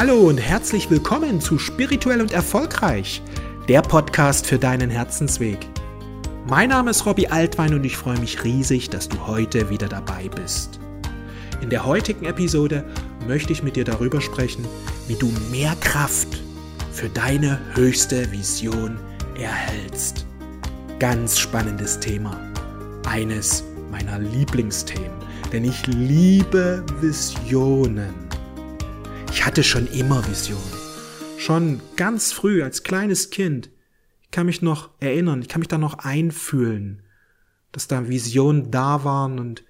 Hallo und herzlich willkommen zu Spirituell und Erfolgreich, der Podcast für deinen Herzensweg. Mein Name ist Robbie Altwein und ich freue mich riesig, dass du heute wieder dabei bist. In der heutigen Episode möchte ich mit dir darüber sprechen, wie du mehr Kraft für deine höchste Vision erhältst. Ganz spannendes Thema. Eines meiner Lieblingsthemen, denn ich liebe Visionen. Ich hatte schon immer Visionen. Schon ganz früh als kleines Kind. Ich kann mich noch erinnern, ich kann mich da noch einfühlen, dass da Visionen da waren und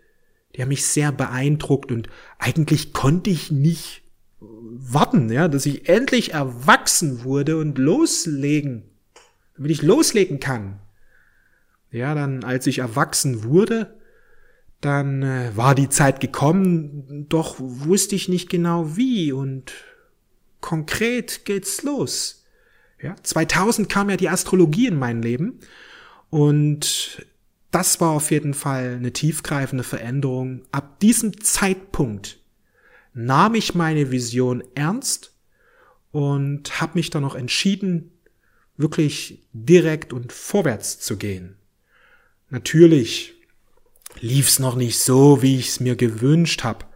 die haben mich sehr beeindruckt und eigentlich konnte ich nicht warten, ja, dass ich endlich erwachsen wurde und loslegen, damit ich loslegen kann. Ja, dann als ich erwachsen wurde, dann äh, war die Zeit gekommen, doch wusste ich nicht genau wie und konkret geht's los. Ja, 2000 kam ja die Astrologie in mein Leben und das war auf jeden Fall eine tiefgreifende Veränderung. Ab diesem Zeitpunkt nahm ich meine Vision ernst und habe mich dann noch entschieden, wirklich direkt und vorwärts zu gehen. Natürlich lief's noch nicht so, wie ich's mir gewünscht habe.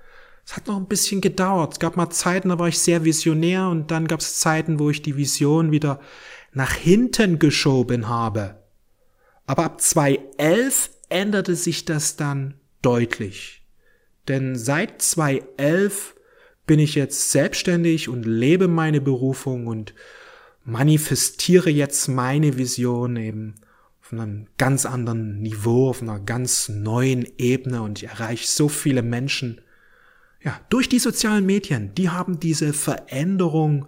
Es hat noch ein bisschen gedauert. Es gab mal Zeiten, da war ich sehr visionär und dann gab es Zeiten, wo ich die Vision wieder nach hinten geschoben habe. Aber ab 2011 änderte sich das dann deutlich. Denn seit 2011 bin ich jetzt selbstständig und lebe meine Berufung und manifestiere jetzt meine Vision eben auf einem ganz anderen Niveau, auf einer ganz neuen Ebene und ich erreiche so viele Menschen. Ja, durch die sozialen Medien, die haben diese Veränderung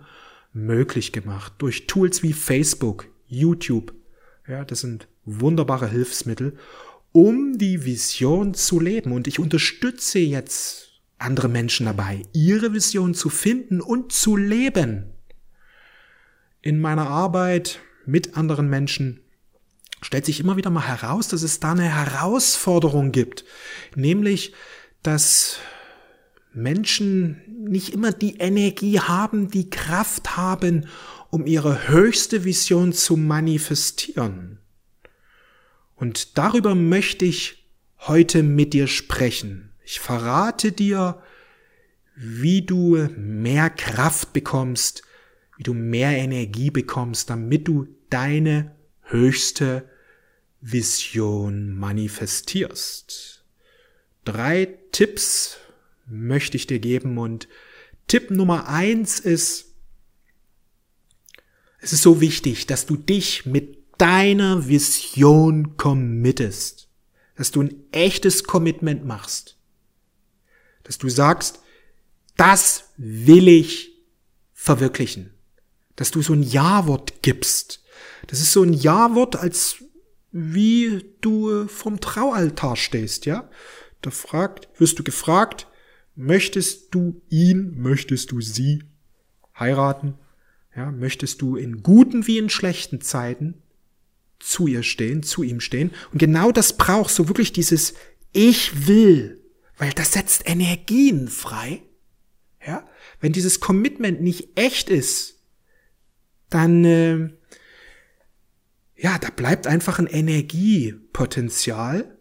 möglich gemacht. Durch Tools wie Facebook, YouTube. Ja, das sind wunderbare Hilfsmittel, um die Vision zu leben. Und ich unterstütze jetzt andere Menschen dabei, ihre Vision zu finden und zu leben. In meiner Arbeit mit anderen Menschen stellt sich immer wieder mal heraus, dass es da eine Herausforderung gibt, nämlich, dass Menschen nicht immer die Energie haben, die Kraft haben, um ihre höchste Vision zu manifestieren. Und darüber möchte ich heute mit dir sprechen. Ich verrate dir, wie du mehr Kraft bekommst, wie du mehr Energie bekommst, damit du deine höchste Vision manifestierst. Drei Tipps möchte ich dir geben und Tipp Nummer eins ist, es ist so wichtig, dass du dich mit deiner Vision committest, dass du ein echtes Commitment machst, dass du sagst, das will ich verwirklichen, dass du so ein Ja-Wort gibst. Das ist so ein Ja-Wort, als wie du vom Traualtar stehst, ja? Da fragt, wirst du gefragt, möchtest du ihn, möchtest du sie heiraten? Ja, möchtest du in guten wie in schlechten Zeiten zu ihr stehen, zu ihm stehen? Und genau das braucht so wirklich dieses Ich will, weil das setzt Energien frei. Ja, wenn dieses Commitment nicht echt ist, dann äh, ja, da bleibt einfach ein Energiepotenzial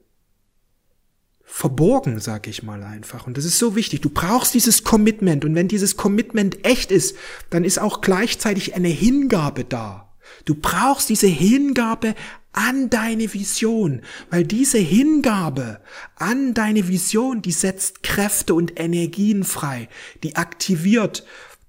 verborgen, sag ich mal einfach. Und das ist so wichtig. Du brauchst dieses Commitment. Und wenn dieses Commitment echt ist, dann ist auch gleichzeitig eine Hingabe da. Du brauchst diese Hingabe an deine Vision, weil diese Hingabe an deine Vision, die setzt Kräfte und Energien frei, die aktiviert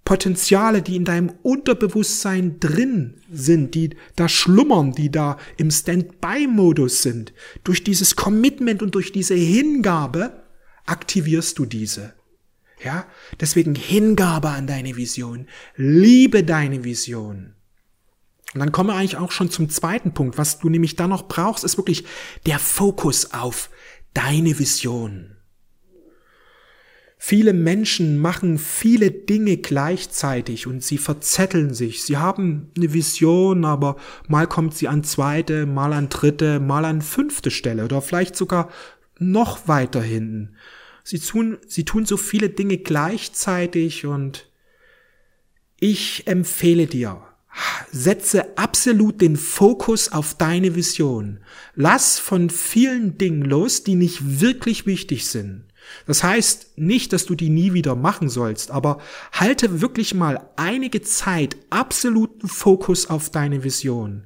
Potenziale, die in deinem Unterbewusstsein drin sind, die da schlummern, die da im Standby-Modus sind. Durch dieses Commitment und durch diese Hingabe aktivierst du diese. Ja, deswegen Hingabe an deine Vision. Liebe deine Vision. Und dann kommen wir eigentlich auch schon zum zweiten Punkt. Was du nämlich da noch brauchst, ist wirklich der Fokus auf deine Vision. Viele Menschen machen viele Dinge gleichzeitig und sie verzetteln sich. Sie haben eine Vision, aber mal kommt sie an zweite, mal an dritte, mal an fünfte Stelle oder vielleicht sogar noch weiter hinten. Sie tun, sie tun so viele Dinge gleichzeitig und ich empfehle dir, setze absolut den Fokus auf deine Vision. Lass von vielen Dingen los, die nicht wirklich wichtig sind. Das heißt nicht, dass du die nie wieder machen sollst, aber halte wirklich mal einige Zeit absoluten Fokus auf deine Vision.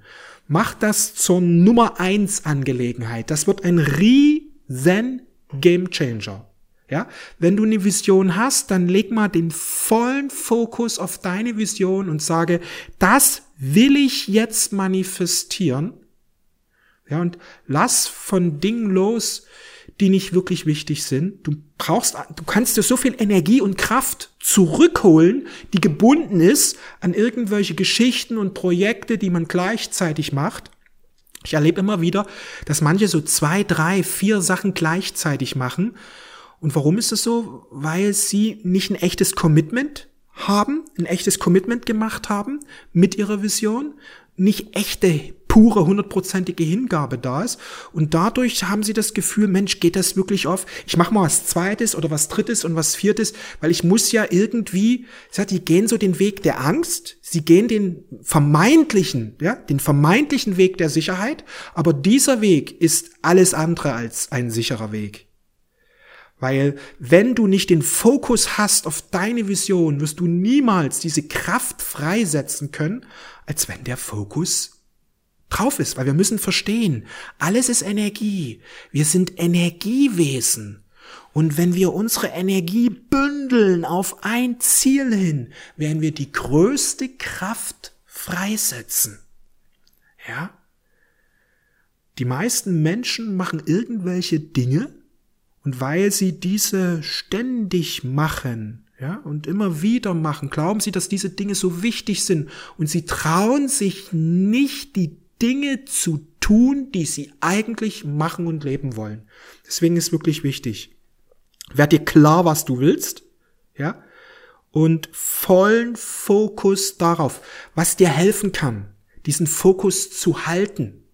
Mach das zur Nummer eins Angelegenheit. Das wird ein riesen Game Changer. Ja, wenn du eine Vision hast, dann leg mal den vollen Fokus auf deine Vision und sage, das will ich jetzt manifestieren. Ja, und lass von Dingen los, die nicht wirklich wichtig sind. Du brauchst, du kannst dir so viel Energie und Kraft zurückholen, die gebunden ist an irgendwelche Geschichten und Projekte, die man gleichzeitig macht. Ich erlebe immer wieder, dass manche so zwei, drei, vier Sachen gleichzeitig machen. Und warum ist das so? Weil sie nicht ein echtes Commitment haben, ein echtes Commitment gemacht haben mit ihrer Vision, nicht echte, pure, hundertprozentige Hingabe da ist. Und dadurch haben sie das Gefühl, Mensch, geht das wirklich auf? Ich mache mal was Zweites oder was Drittes und was Viertes, weil ich muss ja irgendwie, die gehen so den Weg der Angst, sie gehen den vermeintlichen, ja, den vermeintlichen Weg der Sicherheit, aber dieser Weg ist alles andere als ein sicherer Weg. Weil wenn du nicht den Fokus hast auf deine Vision, wirst du niemals diese Kraft freisetzen können, als wenn der Fokus drauf ist. Weil wir müssen verstehen, alles ist Energie. Wir sind Energiewesen. Und wenn wir unsere Energie bündeln auf ein Ziel hin, werden wir die größte Kraft freisetzen. Ja? Die meisten Menschen machen irgendwelche Dinge, und weil sie diese ständig machen, ja, und immer wieder machen, glauben sie, dass diese Dinge so wichtig sind und sie trauen sich nicht, die Dinge zu tun, die sie eigentlich machen und leben wollen. Deswegen ist wirklich wichtig. Werd dir klar, was du willst, ja, und vollen Fokus darauf, was dir helfen kann, diesen Fokus zu halten.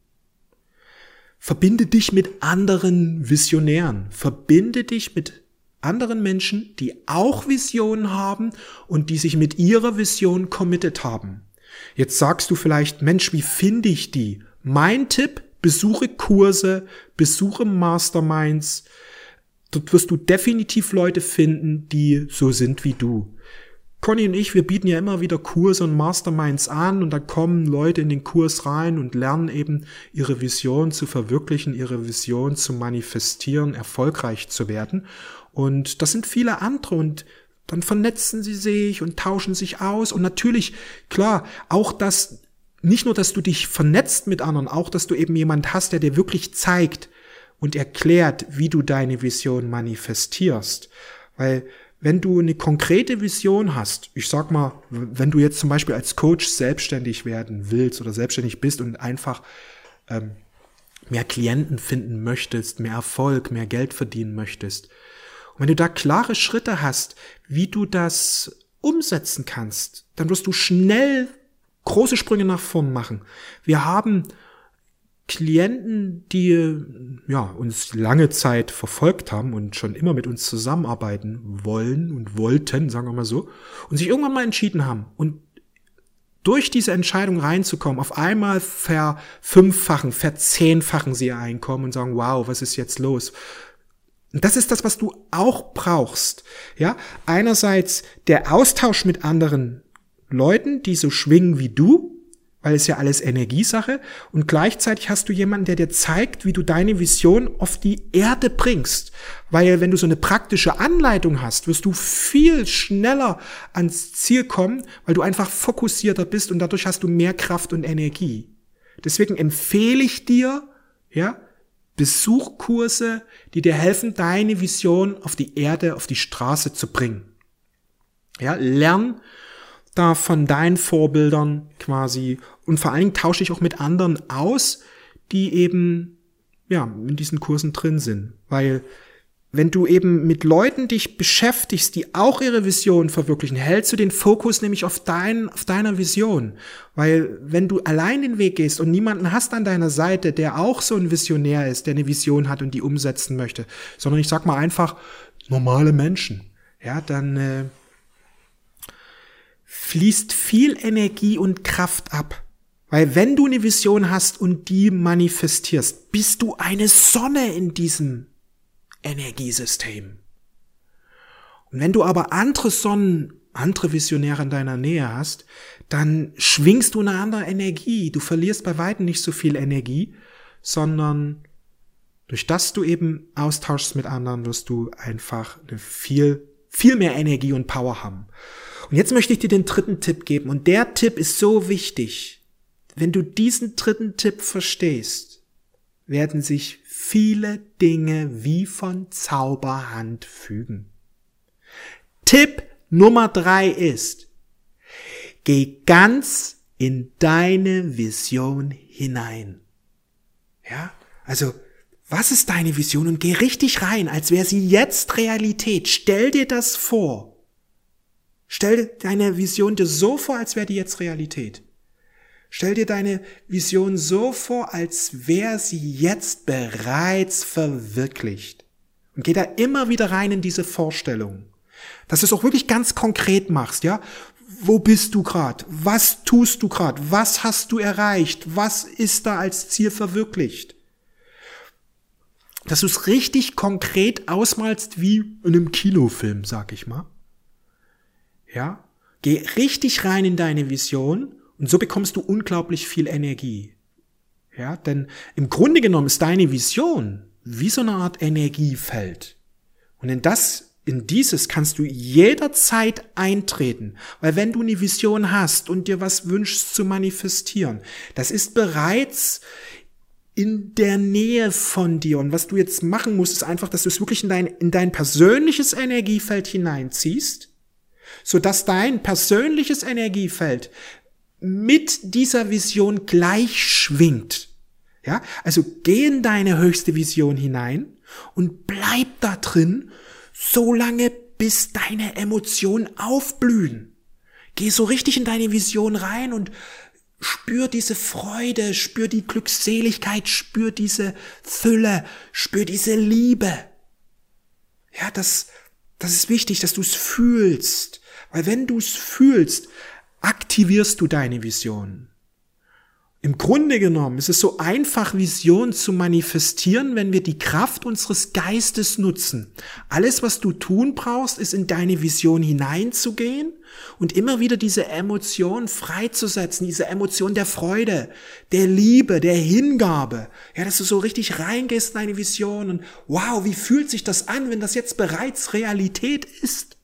Verbinde dich mit anderen Visionären. Verbinde dich mit anderen Menschen, die auch Visionen haben und die sich mit ihrer Vision committed haben. Jetzt sagst du vielleicht, Mensch, wie finde ich die? Mein Tipp, besuche Kurse, besuche Masterminds. Dort wirst du definitiv Leute finden, die so sind wie du. Conny und ich, wir bieten ja immer wieder Kurse und Masterminds an und da kommen Leute in den Kurs rein und lernen eben ihre Vision zu verwirklichen, ihre Vision zu manifestieren, erfolgreich zu werden. Und das sind viele andere und dann vernetzen sie sich und tauschen sich aus und natürlich, klar, auch das, nicht nur, dass du dich vernetzt mit anderen, auch, dass du eben jemand hast, der dir wirklich zeigt und erklärt, wie du deine Vision manifestierst. Weil wenn du eine konkrete Vision hast, ich sag mal, wenn du jetzt zum Beispiel als Coach selbstständig werden willst oder selbstständig bist und einfach ähm, mehr Klienten finden möchtest, mehr Erfolg, mehr Geld verdienen möchtest, und wenn du da klare Schritte hast, wie du das umsetzen kannst, dann wirst du schnell große Sprünge nach vorn machen. Wir haben Klienten, die ja, uns lange Zeit verfolgt haben und schon immer mit uns zusammenarbeiten wollen und wollten, sagen wir mal so, und sich irgendwann mal entschieden haben und durch diese Entscheidung reinzukommen, auf einmal verfünffachen, verzehnfachen sie ihr Einkommen und sagen, wow, was ist jetzt los? Und das ist das, was du auch brauchst. Ja, einerseits der Austausch mit anderen Leuten, die so schwingen wie du, weil es ja alles Energiesache und gleichzeitig hast du jemanden, der dir zeigt, wie du deine Vision auf die Erde bringst. Weil wenn du so eine praktische Anleitung hast, wirst du viel schneller ans Ziel kommen, weil du einfach fokussierter bist und dadurch hast du mehr Kraft und Energie. Deswegen empfehle ich dir, ja, Besuchkurse, die dir helfen, deine Vision auf die Erde, auf die Straße zu bringen. Ja, lern da von deinen Vorbildern quasi und vor allen Dingen tausche ich auch mit anderen aus, die eben ja in diesen Kursen drin sind, weil wenn du eben mit Leuten dich beschäftigst, die auch ihre Vision verwirklichen, hältst du den Fokus nämlich auf, dein, auf deiner Vision. Weil wenn du allein den Weg gehst und niemanden hast an deiner Seite, der auch so ein Visionär ist, der eine Vision hat und die umsetzen möchte, sondern ich sag mal einfach normale Menschen, ja, dann äh, fließt viel Energie und Kraft ab. Weil wenn du eine Vision hast und die manifestierst, bist du eine Sonne in diesem Energiesystem. Und wenn du aber andere Sonnen, andere Visionäre in deiner Nähe hast, dann schwingst du eine andere Energie. Du verlierst bei weitem nicht so viel Energie, sondern durch das du eben austauschst mit anderen, wirst du einfach eine viel, viel mehr Energie und Power haben. Und jetzt möchte ich dir den dritten Tipp geben. Und der Tipp ist so wichtig. Wenn du diesen dritten Tipp verstehst, werden sich viele Dinge wie von Zauberhand fügen. Tipp Nummer drei ist, geh ganz in deine Vision hinein. Ja, also was ist deine Vision und geh richtig rein, als wäre sie jetzt Realität. Stell dir das vor. Stell deine Vision dir so vor, als wäre die jetzt Realität. Stell dir deine Vision so vor, als wäre sie jetzt bereits verwirklicht. Und geh da immer wieder rein in diese Vorstellung. Dass du es auch wirklich ganz konkret machst, ja? Wo bist du gerade? Was tust du gerade? Was hast du erreicht? Was ist da als Ziel verwirklicht? Dass du es richtig konkret ausmalst wie in einem Kinofilm, sag ich mal. Ja? Geh richtig rein in deine Vision und so bekommst du unglaublich viel Energie. Ja, denn im Grunde genommen ist deine Vision wie so eine Art Energiefeld. Und in das, in dieses kannst du jederzeit eintreten. Weil wenn du eine Vision hast und dir was wünschst zu manifestieren, das ist bereits in der Nähe von dir. Und was du jetzt machen musst, ist einfach, dass du es wirklich in dein, in dein persönliches Energiefeld hineinziehst, sodass dein persönliches Energiefeld mit dieser Vision gleich schwingt. Ja, also geh in deine höchste Vision hinein und bleib da drin, so lange bis deine Emotionen aufblühen. Geh so richtig in deine Vision rein und spür diese Freude, spür die Glückseligkeit, spür diese Fülle, spür diese Liebe. Ja, das, das ist wichtig, dass du es fühlst. Weil wenn du es fühlst, aktivierst du deine Vision. Im Grunde genommen ist es so einfach, Vision zu manifestieren, wenn wir die Kraft unseres Geistes nutzen. Alles, was du tun brauchst, ist in deine Vision hineinzugehen und immer wieder diese Emotion freizusetzen, diese Emotion der Freude, der Liebe, der Hingabe. Ja, dass du so richtig reingehst in deine Vision und wow, wie fühlt sich das an, wenn das jetzt bereits Realität ist?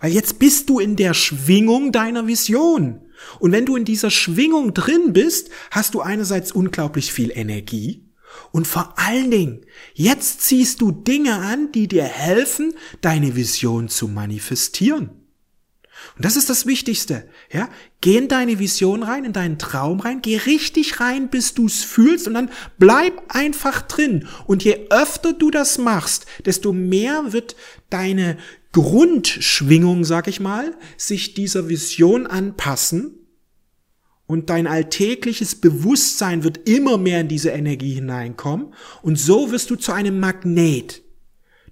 Weil jetzt bist du in der Schwingung deiner Vision. Und wenn du in dieser Schwingung drin bist, hast du einerseits unglaublich viel Energie und vor allen Dingen, jetzt ziehst du Dinge an, die dir helfen, deine Vision zu manifestieren. Und das ist das Wichtigste, ja? Geh in deine Vision rein, in deinen Traum rein, geh richtig rein, bis du es fühlst und dann bleib einfach drin. Und je öfter du das machst, desto mehr wird deine Grundschwingung, sag ich mal, sich dieser Vision anpassen und dein alltägliches Bewusstsein wird immer mehr in diese Energie hineinkommen und so wirst du zu einem Magnet.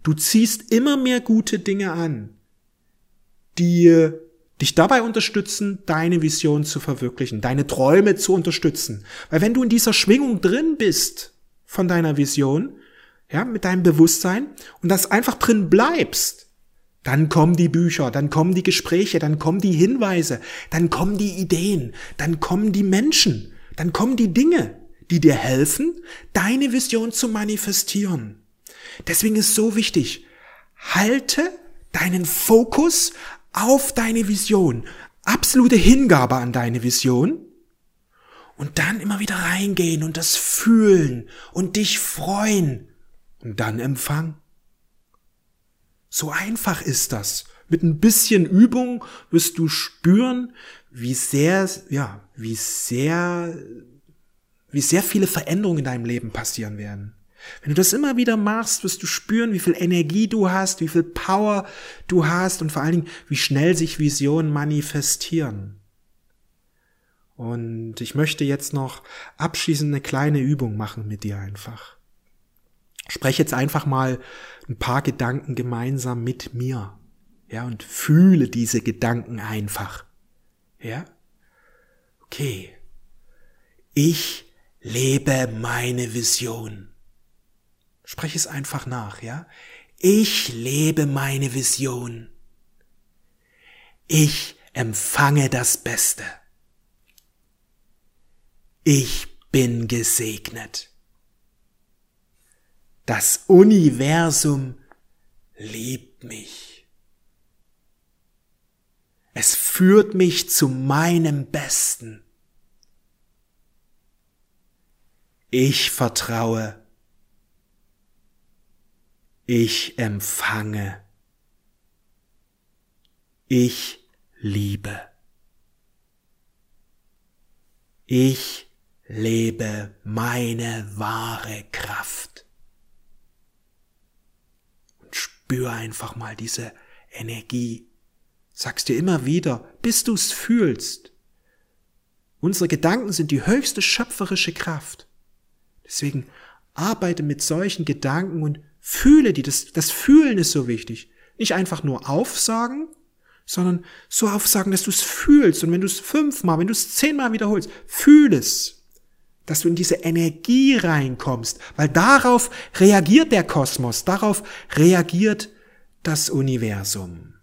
Du ziehst immer mehr gute Dinge an, die dich dabei unterstützen, deine Vision zu verwirklichen, deine Träume zu unterstützen. Weil wenn du in dieser Schwingung drin bist von deiner Vision, ja, mit deinem Bewusstsein und das einfach drin bleibst, dann kommen die Bücher, dann kommen die Gespräche, dann kommen die Hinweise, dann kommen die Ideen, dann kommen die Menschen, dann kommen die Dinge, die dir helfen, deine Vision zu manifestieren. Deswegen ist so wichtig, halte deinen Fokus auf deine Vision, absolute Hingabe an deine Vision und dann immer wieder reingehen und das fühlen und dich freuen und dann empfangen. So einfach ist das. Mit ein bisschen Übung wirst du spüren, wie sehr, ja, wie sehr, wie sehr viele Veränderungen in deinem Leben passieren werden. Wenn du das immer wieder machst, wirst du spüren, wie viel Energie du hast, wie viel Power du hast und vor allen Dingen, wie schnell sich Visionen manifestieren. Und ich möchte jetzt noch abschließend eine kleine Übung machen mit dir einfach. Sprech jetzt einfach mal ein paar Gedanken gemeinsam mit mir. Ja, und fühle diese Gedanken einfach. Ja? Okay. Ich lebe meine Vision. Sprech es einfach nach, ja? Ich lebe meine Vision. Ich empfange das Beste. Ich bin gesegnet. Das Universum liebt mich. Es führt mich zu meinem Besten. Ich vertraue. Ich empfange. Ich liebe. Ich lebe meine wahre Kraft. Und spür einfach mal diese Energie. Sagst dir immer wieder, bis du es fühlst. Unsere Gedanken sind die höchste schöpferische Kraft. Deswegen arbeite mit solchen Gedanken und fühle die. Das, das Fühlen ist so wichtig. Nicht einfach nur aufsagen, sondern so aufsagen, dass du es fühlst. Und wenn du es fünfmal, wenn du es zehnmal wiederholst, fühl es. Dass du in diese Energie reinkommst. Weil darauf reagiert der Kosmos, darauf reagiert das Universum.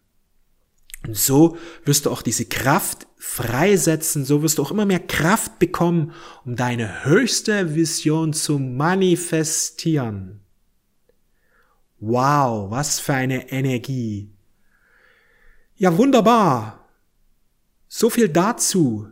Und so wirst du auch diese Kraft freisetzen, so wirst du auch immer mehr Kraft bekommen, um deine höchste Vision zu manifestieren. Wow, was für eine Energie. Ja, wunderbar. So viel dazu.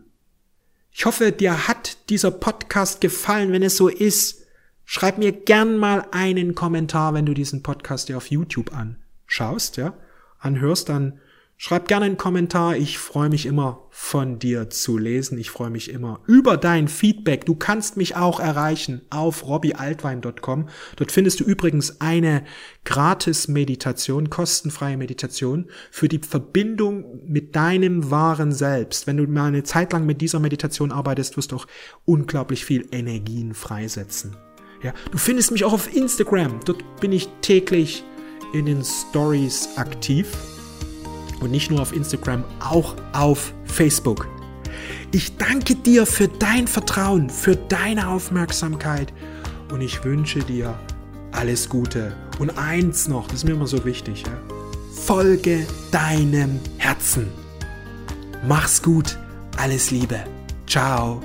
Ich hoffe, dir hat dieser Podcast gefallen. Wenn es so ist, schreib mir gern mal einen Kommentar, wenn du diesen Podcast dir auf YouTube anschaust, ja, anhörst, dann Schreib gerne einen Kommentar. Ich freue mich immer von dir zu lesen. Ich freue mich immer über dein Feedback. Du kannst mich auch erreichen auf robbyaltwein.com. Dort findest du übrigens eine gratis Meditation, kostenfreie Meditation für die Verbindung mit deinem wahren Selbst. Wenn du mal eine Zeit lang mit dieser Meditation arbeitest, wirst du auch unglaublich viel Energien freisetzen. Ja, du findest mich auch auf Instagram. Dort bin ich täglich in den Stories aktiv und nicht nur auf Instagram, auch auf Facebook. Ich danke dir für dein Vertrauen, für deine Aufmerksamkeit und ich wünsche dir alles Gute. Und eins noch, das ist mir immer so wichtig, ja? folge deinem Herzen. Mach's gut, alles Liebe. Ciao.